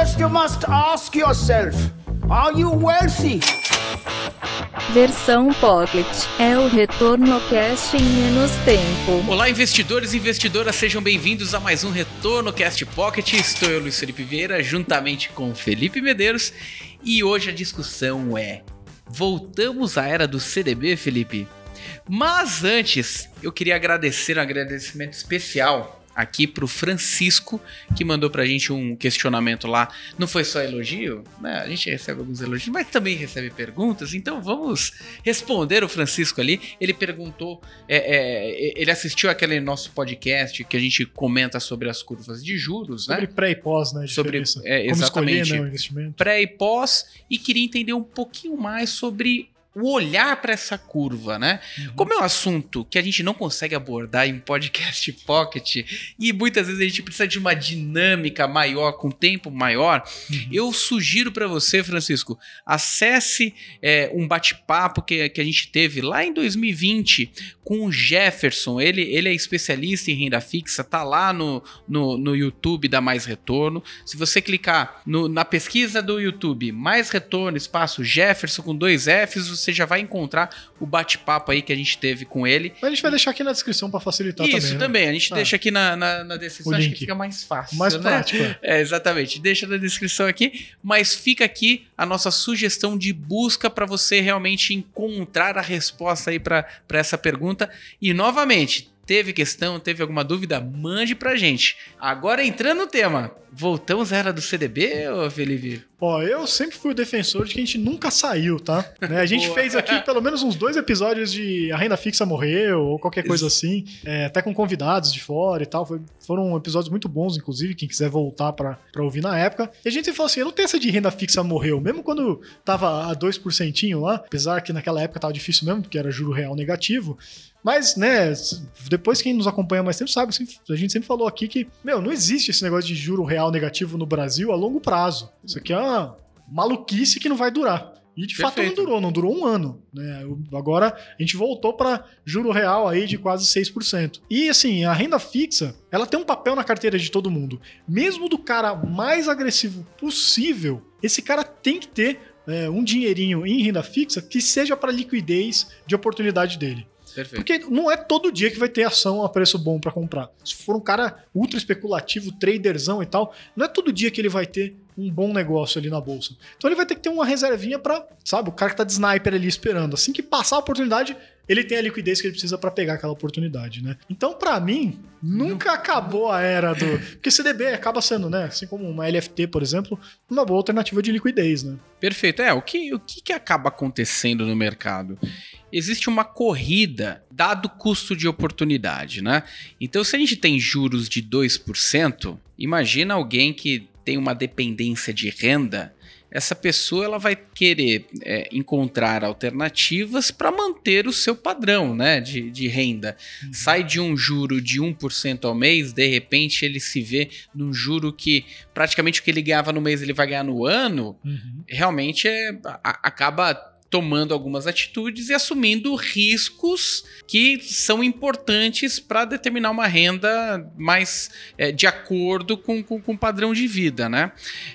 First, you must ask yourself Are you wealthy? Versão Pocket é o retorno cast em menos tempo. Olá, investidores e investidoras, sejam bem-vindos a mais um Retorno Cast Pocket. Estou eu, Luiz Felipe Vieira, juntamente com Felipe Medeiros, e hoje a discussão é: voltamos à era do CDB, Felipe? Mas antes, eu queria agradecer um agradecimento especial aqui pro Francisco, que mandou pra gente um questionamento lá. Não foi só elogio, né? A gente recebe alguns elogios, mas também recebe perguntas, então vamos responder o Francisco ali. Ele perguntou, é, é, ele assistiu aquele nosso podcast que a gente comenta sobre as curvas de juros, sobre né? Sobre pré e pós, né? Sobre, é, Como exatamente. Escolher, né, o investimento. Pré e pós, e queria entender um pouquinho mais sobre o olhar para essa curva, né? Uhum. Como é um assunto que a gente não consegue abordar em podcast pocket e muitas vezes a gente precisa de uma dinâmica maior, com tempo maior, uhum. eu sugiro para você, Francisco, acesse é, um bate-papo que, que a gente teve lá em 2020 com o Jefferson. Ele, ele é especialista em renda fixa, tá lá no, no, no YouTube da Mais Retorno. Se você clicar no, na pesquisa do YouTube, Mais Retorno, espaço Jefferson com dois Fs, você já vai encontrar o bate-papo aí que a gente teve com ele. Mas a gente vai deixar aqui na descrição para facilitar Isso, também. Isso né? também. A gente ah. deixa aqui na, na, na descrição, acho que fica mais fácil. Mais né? prático. É, exatamente. Deixa na descrição aqui, mas fica aqui a nossa sugestão de busca para você realmente encontrar a resposta aí para essa pergunta. E novamente, teve questão, teve alguma dúvida, mande pra gente. Agora entrando no tema, voltamos à era do CDB, ô Felipe? Ó, eu sempre fui o defensor de que a gente nunca saiu, tá? Né? A gente fez aqui pelo menos uns dois episódios de A Renda Fixa Morreu ou qualquer coisa assim, é, até com convidados de fora e tal. Foi, foram episódios muito bons, inclusive, quem quiser voltar pra, pra ouvir na época. E a gente falou assim: eu não tenho essa de renda fixa morreu, mesmo quando tava a 2% lá, apesar que naquela época tava difícil mesmo, porque era juro real negativo. Mas, né, depois quem nos acompanha mais tempo sabe, a gente sempre falou aqui que, meu, não existe esse negócio de juro real negativo no Brasil a longo prazo. Isso aqui é uma maluquice que não vai durar. E de Perfeito. fato não durou, não durou um ano. Né? Agora a gente voltou para juro real aí de quase 6%. E assim, a renda fixa, ela tem um papel na carteira de todo mundo. Mesmo do cara mais agressivo possível, esse cara tem que ter é, um dinheirinho em renda fixa que seja para liquidez de oportunidade dele. Perfeito. Porque não é todo dia que vai ter ação a preço bom para comprar. Se for um cara ultra especulativo, traderzão e tal, não é todo dia que ele vai ter um bom negócio ali na bolsa. Então ele vai ter que ter uma reservinha para, sabe, o cara que tá de sniper ali esperando. Assim que passar a oportunidade, ele tem a liquidez que ele precisa para pegar aquela oportunidade, né? Então, para mim, nunca acabou a era do. Porque CDB acaba sendo, né? Assim como uma LFT, por exemplo, uma boa alternativa de liquidez, né? Perfeito. É, o que, o que, que acaba acontecendo no mercado? Existe uma corrida dado o custo de oportunidade, né? Então, se a gente tem juros de 2%, imagina alguém que tem uma dependência de renda, essa pessoa ela vai querer é, encontrar alternativas para manter o seu padrão né, de, de renda. Uhum. Sai de um juro de 1% ao mês, de repente ele se vê num juro que praticamente o que ele ganhava no mês ele vai ganhar no ano, uhum. realmente é, a, acaba tomando algumas atitudes e assumindo riscos que são importantes para determinar uma renda mais é, de acordo com, com, com, o padrão de vida, né?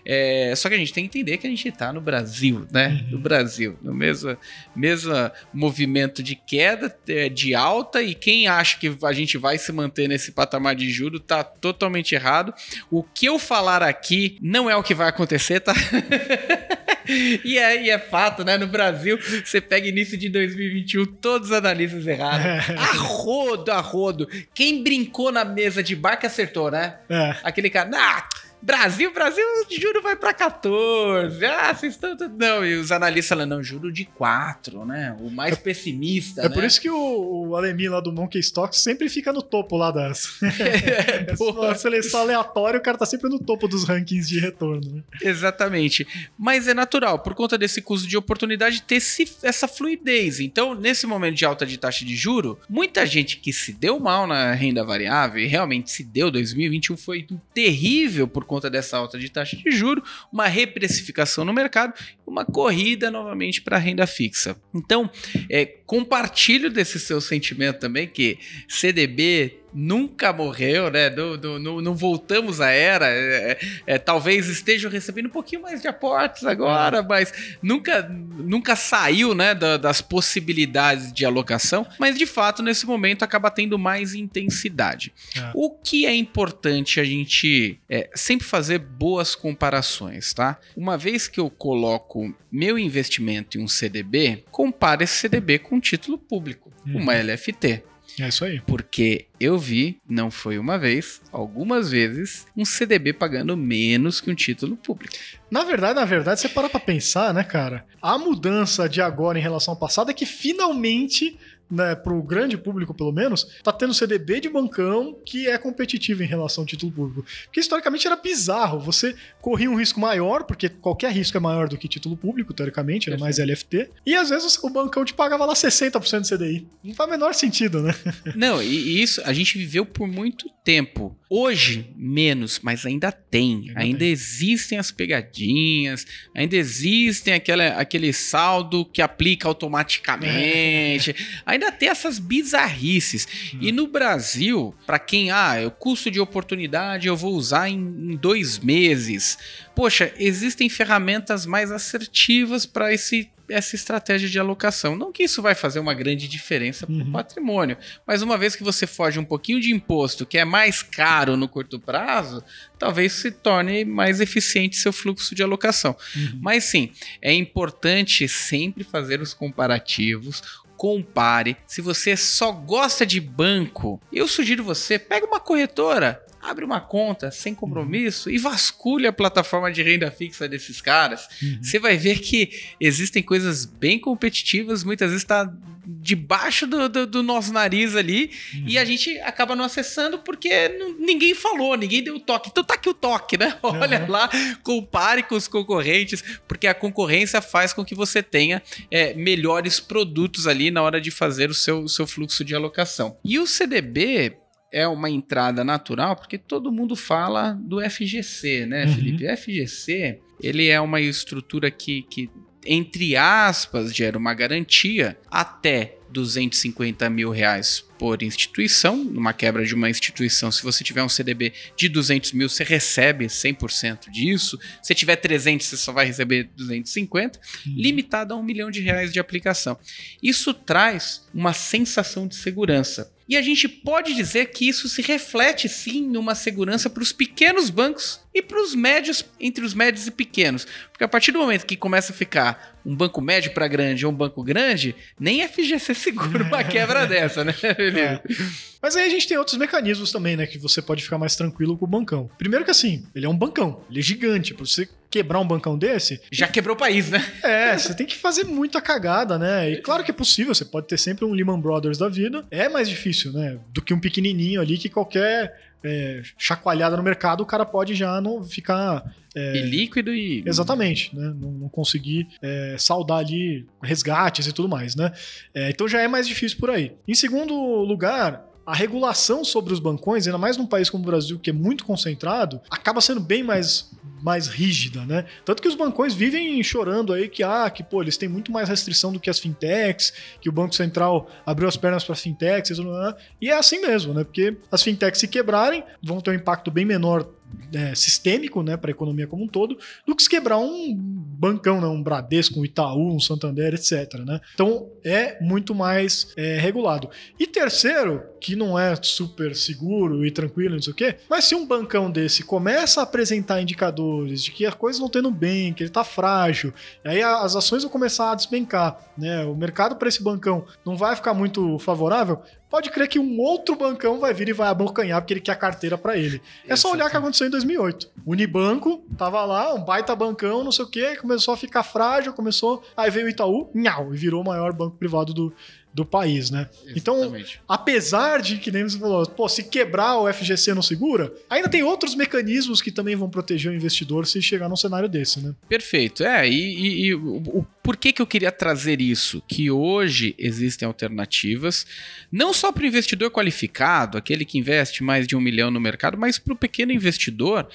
É, só que a gente tem que entender que a gente está no Brasil, né? Uhum. No Brasil, no mesmo, mesmo movimento de queda, é, de alta, e quem acha que a gente vai se manter nesse patamar de juro está totalmente errado. O que eu falar aqui não é o que vai acontecer, tá? e, é, e é fato, né? No Brasil, você pega início de 2021, todos os analistas errados. a rodo, a rodo. Quem brincou na mesa de bar que acertou, né? É. Aquele cara, ah, Brasil, Brasil, juro vai para 14. Ah, vocês estão. Não, e os analistas falam, não, juro de 4, né? O mais é, pessimista. É né? por isso que o, o lá do Monkey Stocks sempre fica no topo lá das. É, é seleção aleatória, o cara tá sempre no topo dos rankings de retorno, né? Exatamente. Mas é natural, por conta desse custo de oportunidade, ter esse, essa fluidez. Então, nesse momento de alta de taxa de juro, muita gente que se deu mal na renda variável, e realmente se deu, 2021 foi terrível por conta conta dessa alta de taxa de juro, uma reprecificação no mercado, uma corrida novamente para a renda fixa. Então, é, compartilho desse seu sentimento também que CDB nunca morreu, né? Não, não, não, voltamos à era. É, é, é, talvez estejam recebendo um pouquinho mais de aportes agora, mas nunca, nunca saiu né, da, das possibilidades de alocação. Mas de fato, nesse momento, acaba tendo mais intensidade. É. O que é importante a gente é, sempre fazer boas comparações, tá? Uma vez que eu coloco meu investimento em um CDB, compare esse CDB com um título público, uhum. uma LFT. É isso aí. Porque eu vi, não foi uma vez, algumas vezes, um CDB pagando menos que um título público. Na verdade, na verdade, você para pra pensar, né, cara? A mudança de agora em relação ao passado é que finalmente né, para o grande público pelo menos, tá tendo CDB de bancão que é competitivo em relação ao título público. Porque historicamente era bizarro, você corria um risco maior, porque qualquer risco é maior do que título público, teoricamente, era mais LFT, e às vezes o bancão te pagava lá 60% de CDI. Não faz o menor sentido, né? Não, e isso a gente viveu por muito tempo. Hoje, menos, mas ainda tem. Ainda, ainda tem. existem as pegadinhas, ainda existem aquela, aquele saldo que aplica automaticamente. É. Ainda tem essas bizarrices. Hum. E no Brasil, para quem, ah, o custo de oportunidade eu vou usar em, em dois meses. Poxa, existem ferramentas mais assertivas para esse essa estratégia de alocação. Não que isso vai fazer uma grande diferença para o uhum. patrimônio, mas uma vez que você foge um pouquinho de imposto, que é mais caro no curto prazo, talvez se torne mais eficiente seu fluxo de alocação. Uhum. Mas sim, é importante sempre fazer os comparativos, compare. Se você só gosta de banco, eu sugiro você, pega uma corretora, abre uma conta sem compromisso uhum. e vasculha a plataforma de renda fixa desses caras. Uhum. Você vai ver que existem coisas bem competitivas, muitas vezes está debaixo do, do, do, nosso nariz ali uhum. e a gente acaba não acessando porque não, ninguém falou, ninguém deu toque. Então tá aqui o toque, né? Olha uhum. lá, compare com os concorrentes, porque a concorrência faz com que você tenha é, melhores produtos ali na hora de fazer o seu, o seu fluxo de alocação. E o CDB, é uma entrada natural, porque todo mundo fala do FGC, né, uhum. Felipe? O FGC, ele é uma estrutura que, que, entre aspas, gera uma garantia até 250 mil reais por instituição, numa quebra de uma instituição, se você tiver um CDB de 200 mil, você recebe 100% disso. Se tiver 300, você só vai receber 250, uhum. limitado a um milhão de reais de aplicação. Isso traz uma sensação de segurança. E a gente pode dizer que isso se reflete sim numa segurança para os pequenos bancos e para os médios, entre os médios e pequenos. Porque a partir do momento que começa a ficar um banco médio para grande ou um banco grande, nem FGC segura uma quebra dessa, né? É. Mas aí a gente tem outros mecanismos também, né? Que você pode ficar mais tranquilo com o bancão. Primeiro que assim, ele é um bancão, ele é gigante. Pra você quebrar um bancão desse. Já quebrou o país, né? É, você tem que fazer muita cagada, né? E claro que é possível, você pode ter sempre um Lehman Brothers da vida. É mais difícil, né? Do que um pequenininho ali que qualquer é, chacoalhada no mercado, o cara pode já não ficar. É, e líquido e. Exatamente, né? Não, não conseguir é, saldar ali resgates e tudo mais, né? É, então já é mais difícil por aí. Em segundo lugar, a regulação sobre os bancões, ainda mais num país como o Brasil, que é muito concentrado, acaba sendo bem mais, mais rígida, né? Tanto que os bancões vivem chorando aí que, ah, que, pô, eles têm muito mais restrição do que as fintechs, que o Banco Central abriu as pernas para fintechs, e é assim mesmo, né? Porque as fintechs se quebrarem, vão ter um impacto bem menor é, sistêmico né, para a economia como um todo, do que se quebrar um bancão, né, um Bradesco, um Itaú, um Santander, etc. Né? Então é muito mais é, regulado. E terceiro, que não é super seguro e tranquilo, não sei o quê, mas se um bancão desse começa a apresentar indicadores de que as coisas não indo bem, que ele está frágil, aí as ações vão começar a despencar, né? o mercado para esse bancão não vai ficar muito favorável, pode crer que um outro bancão vai vir e vai abocanhar porque ele quer a carteira para ele. É só olhar o que aconteceu em 2008. O Unibanco tava lá, um baita bancão, não sei o quê, começou a ficar frágil, começou, aí veio o Itaú, nhau, e virou o maior banco privado do, do país, né? Então, Exatamente. Então, apesar de que nem você falou, pô, se quebrar o FGC não segura, ainda tem outros mecanismos que também vão proteger o investidor se chegar num cenário desse, né? Perfeito. É, e, e, e o, o, por que, que eu queria trazer isso? Que hoje existem alternativas, não só para o investidor qualificado, aquele que investe mais de um milhão no mercado, mas para o pequeno investidor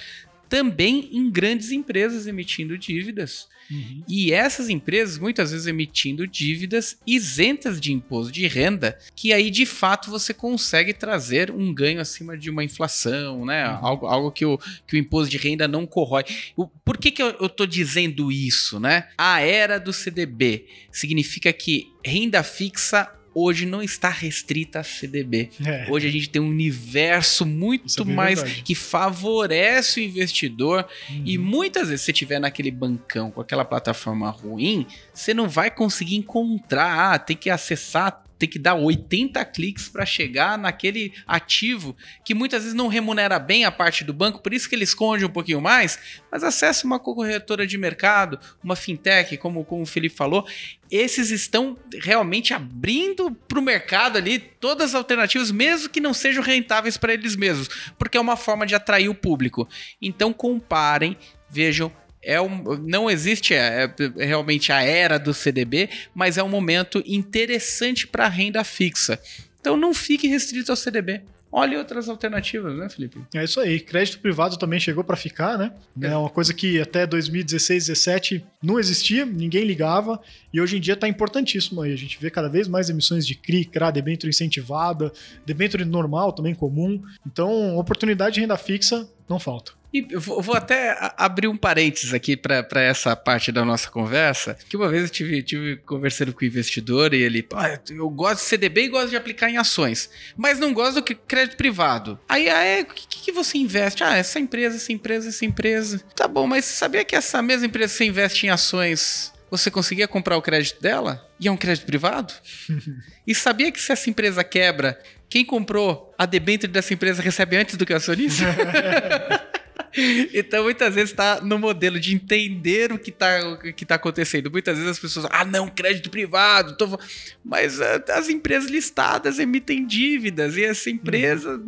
também em grandes empresas emitindo dívidas. Uhum. E essas empresas, muitas vezes, emitindo dívidas isentas de imposto de renda, que aí de fato você consegue trazer um ganho acima de uma inflação, né? Uhum. Algo, algo que, o, que o imposto de renda não corrói. O- por que, que eu, eu tô dizendo isso, né? A era do CDB significa que renda fixa hoje não está restrita a CDB. É. Hoje a gente tem um universo muito é mais verdade. que favorece o investidor Uhum. e muitas vezes, se você tiver naquele bancão com aquela plataforma ruim, você não vai conseguir encontrar. Ah, tem que acessar, tem que dar 80 cliques para chegar naquele ativo que muitas vezes não remunera bem a parte do banco, por isso que ele esconde um pouquinho mais. Mas acesse uma corretora de mercado, uma fintech, como, como o Felipe falou. Esses estão realmente abrindo para o mercado ali todas as alternativas, mesmo que não sejam rentáveis para eles mesmos, porque é uma forma de atrair o público. Então comparem, vejam. É um, não existe é, é realmente a era do CDB, mas é um momento interessante para renda fixa. Então não fique restrito ao CDB. Olhe outras alternativas, né, Felipe? É isso aí. Crédito privado também chegou para ficar, né? É uma coisa que até 2016, 17 não existia, ninguém ligava e hoje em dia está importantíssimo aí. A gente vê cada vez mais emissões de CRI, CRA, debênture incentivada, debênture normal também comum. Então, oportunidade de renda fixa não falta. E vou, vou até abrir um parênteses aqui para essa parte da nossa conversa, que uma vez eu tive, tive conversando com o investidor e ele, "Ah, eu gosto de CDB e gosto de aplicar em ações, mas não gosto do crédito privado. Aí, ah, é, o que, que você investe? Ah, essa empresa, essa empresa, essa empresa. Tá bom, mas sabia que essa mesma empresa que você investe em ações, você conseguia comprar o crédito dela? E é um crédito privado? E sabia que se essa empresa quebra, quem comprou a debênture dessa empresa recebe antes do que o acionista? Então, muitas vezes está no modelo de entender o que está que tá acontecendo. Muitas vezes as pessoas, ah, não, crédito privado. tô fa-" Mas ah, as empresas listadas emitem dívidas e essa empresa,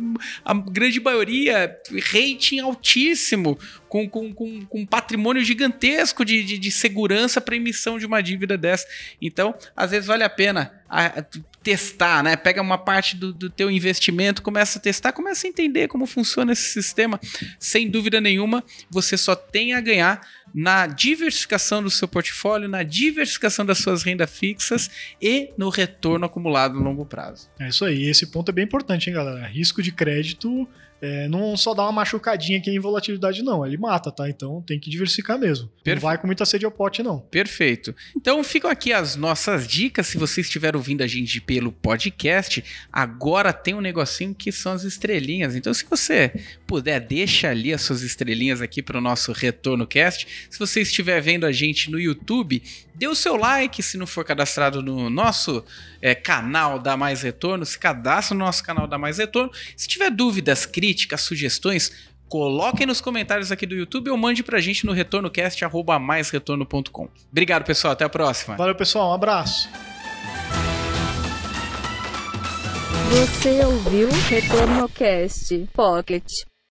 a grande maioria, rating altíssimo, com, com, com, com patrimônio gigantesco de, de, de segurança para emissão de uma dívida dessa. Então, às vezes vale a pena ah, testar, né? Pega uma parte do, do teu investimento, começa a testar, começa a entender como funciona esse sistema. Sem dúvida nenhuma, você só tem a ganhar na diversificação do seu portfólio, na diversificação das suas rendas fixas e no retorno acumulado no longo prazo. É isso aí. Esse ponto é bem importante, hein, galera? Risco de crédito é, não só dá uma machucadinha aqui em volatilidade, não. Ele mata, tá? Então tem que diversificar mesmo. Perfeito. Não vai com muita sede ao pote, não. Perfeito. Então ficam aqui as nossas dicas. Se você estiver ouvindo a gente pelo podcast, agora tem um negocinho que são as estrelinhas. Então, se você puder, deixa ali as suas estrelinhas aqui para o nosso Retorno Cast. Se você estiver vendo a gente no YouTube, dê o seu like se não for cadastrado no nosso é, canal da Mais Retorno. Se cadastre no nosso canal da Mais Retorno. Se tiver dúvidas, críticas, sugestões, Coloquem nos comentários aqui do YouTube ou mande pra gente no retornocast.maisretorno.com. Obrigado, pessoal. Até a próxima. Valeu, pessoal. Um abraço. Você ouviu Retorno Cast Pocket.